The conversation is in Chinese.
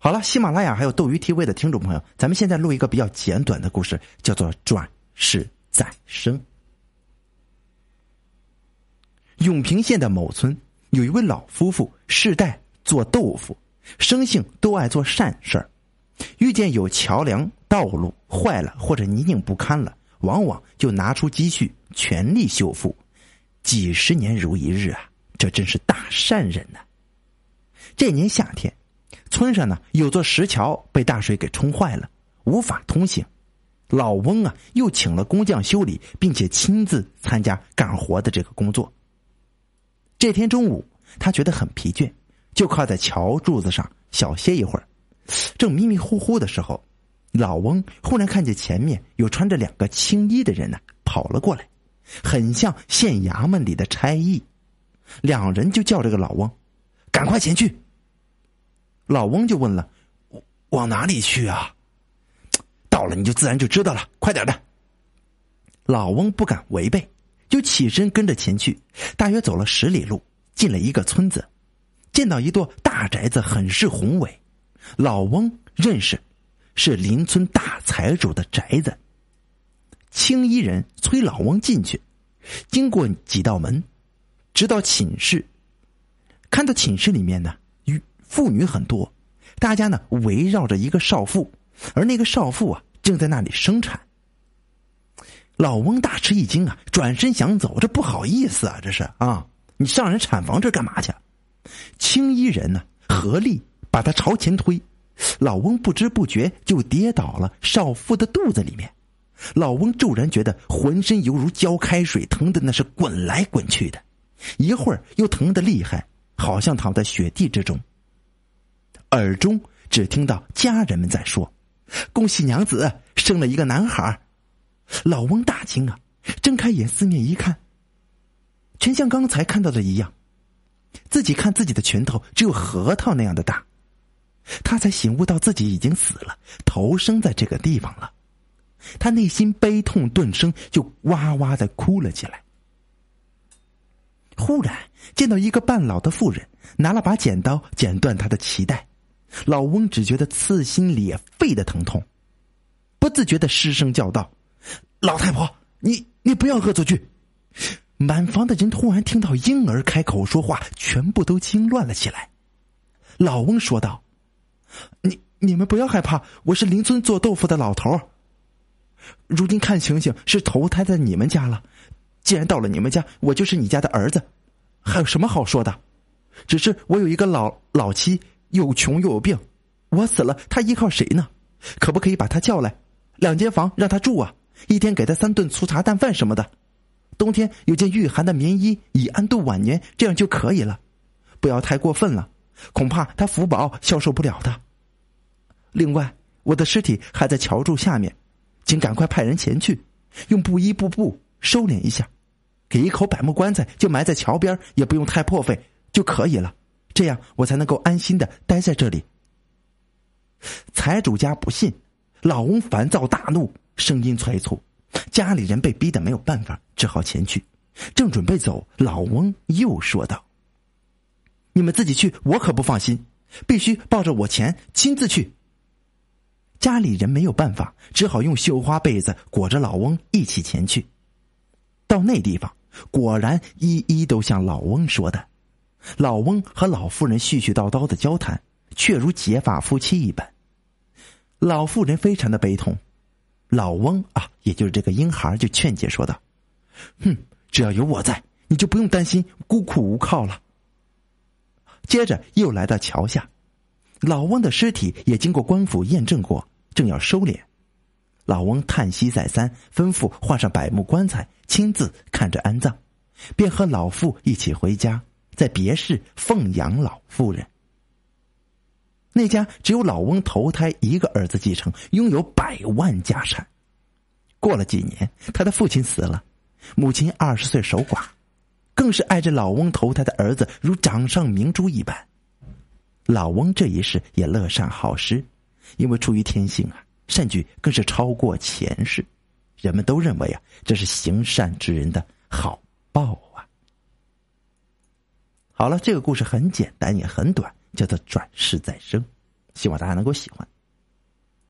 好了，喜马拉雅还有斗鱼 TV 的听众朋友，咱们现在录一个比较简短的故事，叫做“转世再生”。永平县的某村有一位老夫妇，世代做豆腐，生性都爱做善事儿。遇见有桥梁、道路坏了或者泥泞不堪了，往往就拿出积蓄全力修复，几十年如一日啊！这真是大善人呐。这年夏天。村上呢有座石桥被大水给冲坏了，无法通行。老翁啊又请了工匠修理，并且亲自参加干活的这个工作。这天中午，他觉得很疲倦，就靠在桥柱子上小歇一会儿。正迷迷糊糊的时候，老翁忽然看见前面有穿着两个青衣的人呢跑了过来，很像县衙门里的差役。两人就叫这个老翁赶快前去。老翁就问了：“往哪里去啊？”到了你就自然就知道了，快点的。老翁不敢违背，就起身跟着前去。大约走了十里路，进了一个村子，见到一座大宅子，很是宏伟。老翁认识，是邻村大财主的宅子。青衣人催老翁进去，经过几道门，直到寝室，看到寝室里面呢。妇女很多，大家呢围绕着一个少妇，而那个少妇啊正在那里生产。老翁大吃一惊啊，转身想走，这不好意思啊，这是啊，你上人产房这干嘛去？青衣人呢合力把他朝前推，老翁不知不觉就跌倒了少妇的肚子里面。老翁骤然觉得浑身犹如浇开水，疼的那是滚来滚去的，一会儿又疼的厉害，好像躺在雪地之中。耳中只听到家人们在说：“恭喜娘子生了一个男孩。”老翁大惊啊，睁开眼四面一看，全像刚才看到的一样。自己看自己的拳头只有核桃那样的大，他才醒悟到自己已经死了，投生在这个地方了。他内心悲痛顿生，就哇哇的哭了起来。忽然见到一个半老的妇人拿了把剪刀剪断他的脐带。老翁只觉得刺心裂肺的疼痛，不自觉的失声叫道：“老太婆，你你不要恶作剧！”满房的人突然听到婴儿开口说话，全部都惊乱了起来。老翁说道：“你你们不要害怕，我是邻村做豆腐的老头儿如今看情形是投胎在你们家了。既然到了你们家，我就是你家的儿子，还有什么好说的？只是我有一个老老妻。”又穷又有病，我死了，他依靠谁呢？可不可以把他叫来，两间房让他住啊？一天给他三顿粗茶淡饭什么的，冬天有件御寒的棉衣，以安度晚年，这样就可以了。不要太过分了，恐怕他福宝消受不了的。另外，我的尸体还在桥柱下面，请赶快派人前去，用布衣布布收敛一下，给一口柏木棺材就埋在桥边，也不用太破费就可以了。这样我才能够安心的待在这里。财主家不信，老翁烦躁大怒，声音催促，家里人被逼得没有办法，只好前去。正准备走，老翁又说道：“你们自己去，我可不放心，必须抱着我钱亲自去。”家里人没有办法，只好用绣花被子裹着老翁一起前去。到那地方，果然一一都像老翁说的。老翁和老妇人絮絮叨叨的交谈，却如结发夫妻一般。老妇人非常的悲痛，老翁啊，也就是这个婴孩，就劝解说道：“哼，只要有我在，你就不用担心孤苦无靠了。”接着又来到桥下，老翁的尸体也经过官府验证过，正要收敛。老翁叹息再三，吩咐换上柏木棺材，亲自看着安葬，便和老妇一起回家。在别市奉养老妇人，那家只有老翁投胎一个儿子继承，拥有百万家产。过了几年，他的父亲死了，母亲二十岁守寡，更是爱着老翁投胎的儿子如掌上明珠一般。老翁这一世也乐善好施，因为出于天性啊，善举更是超过前世，人们都认为啊，这是行善之人的好报。好了，这个故事很简单也很短，叫做转世再生。希望大家能够喜欢。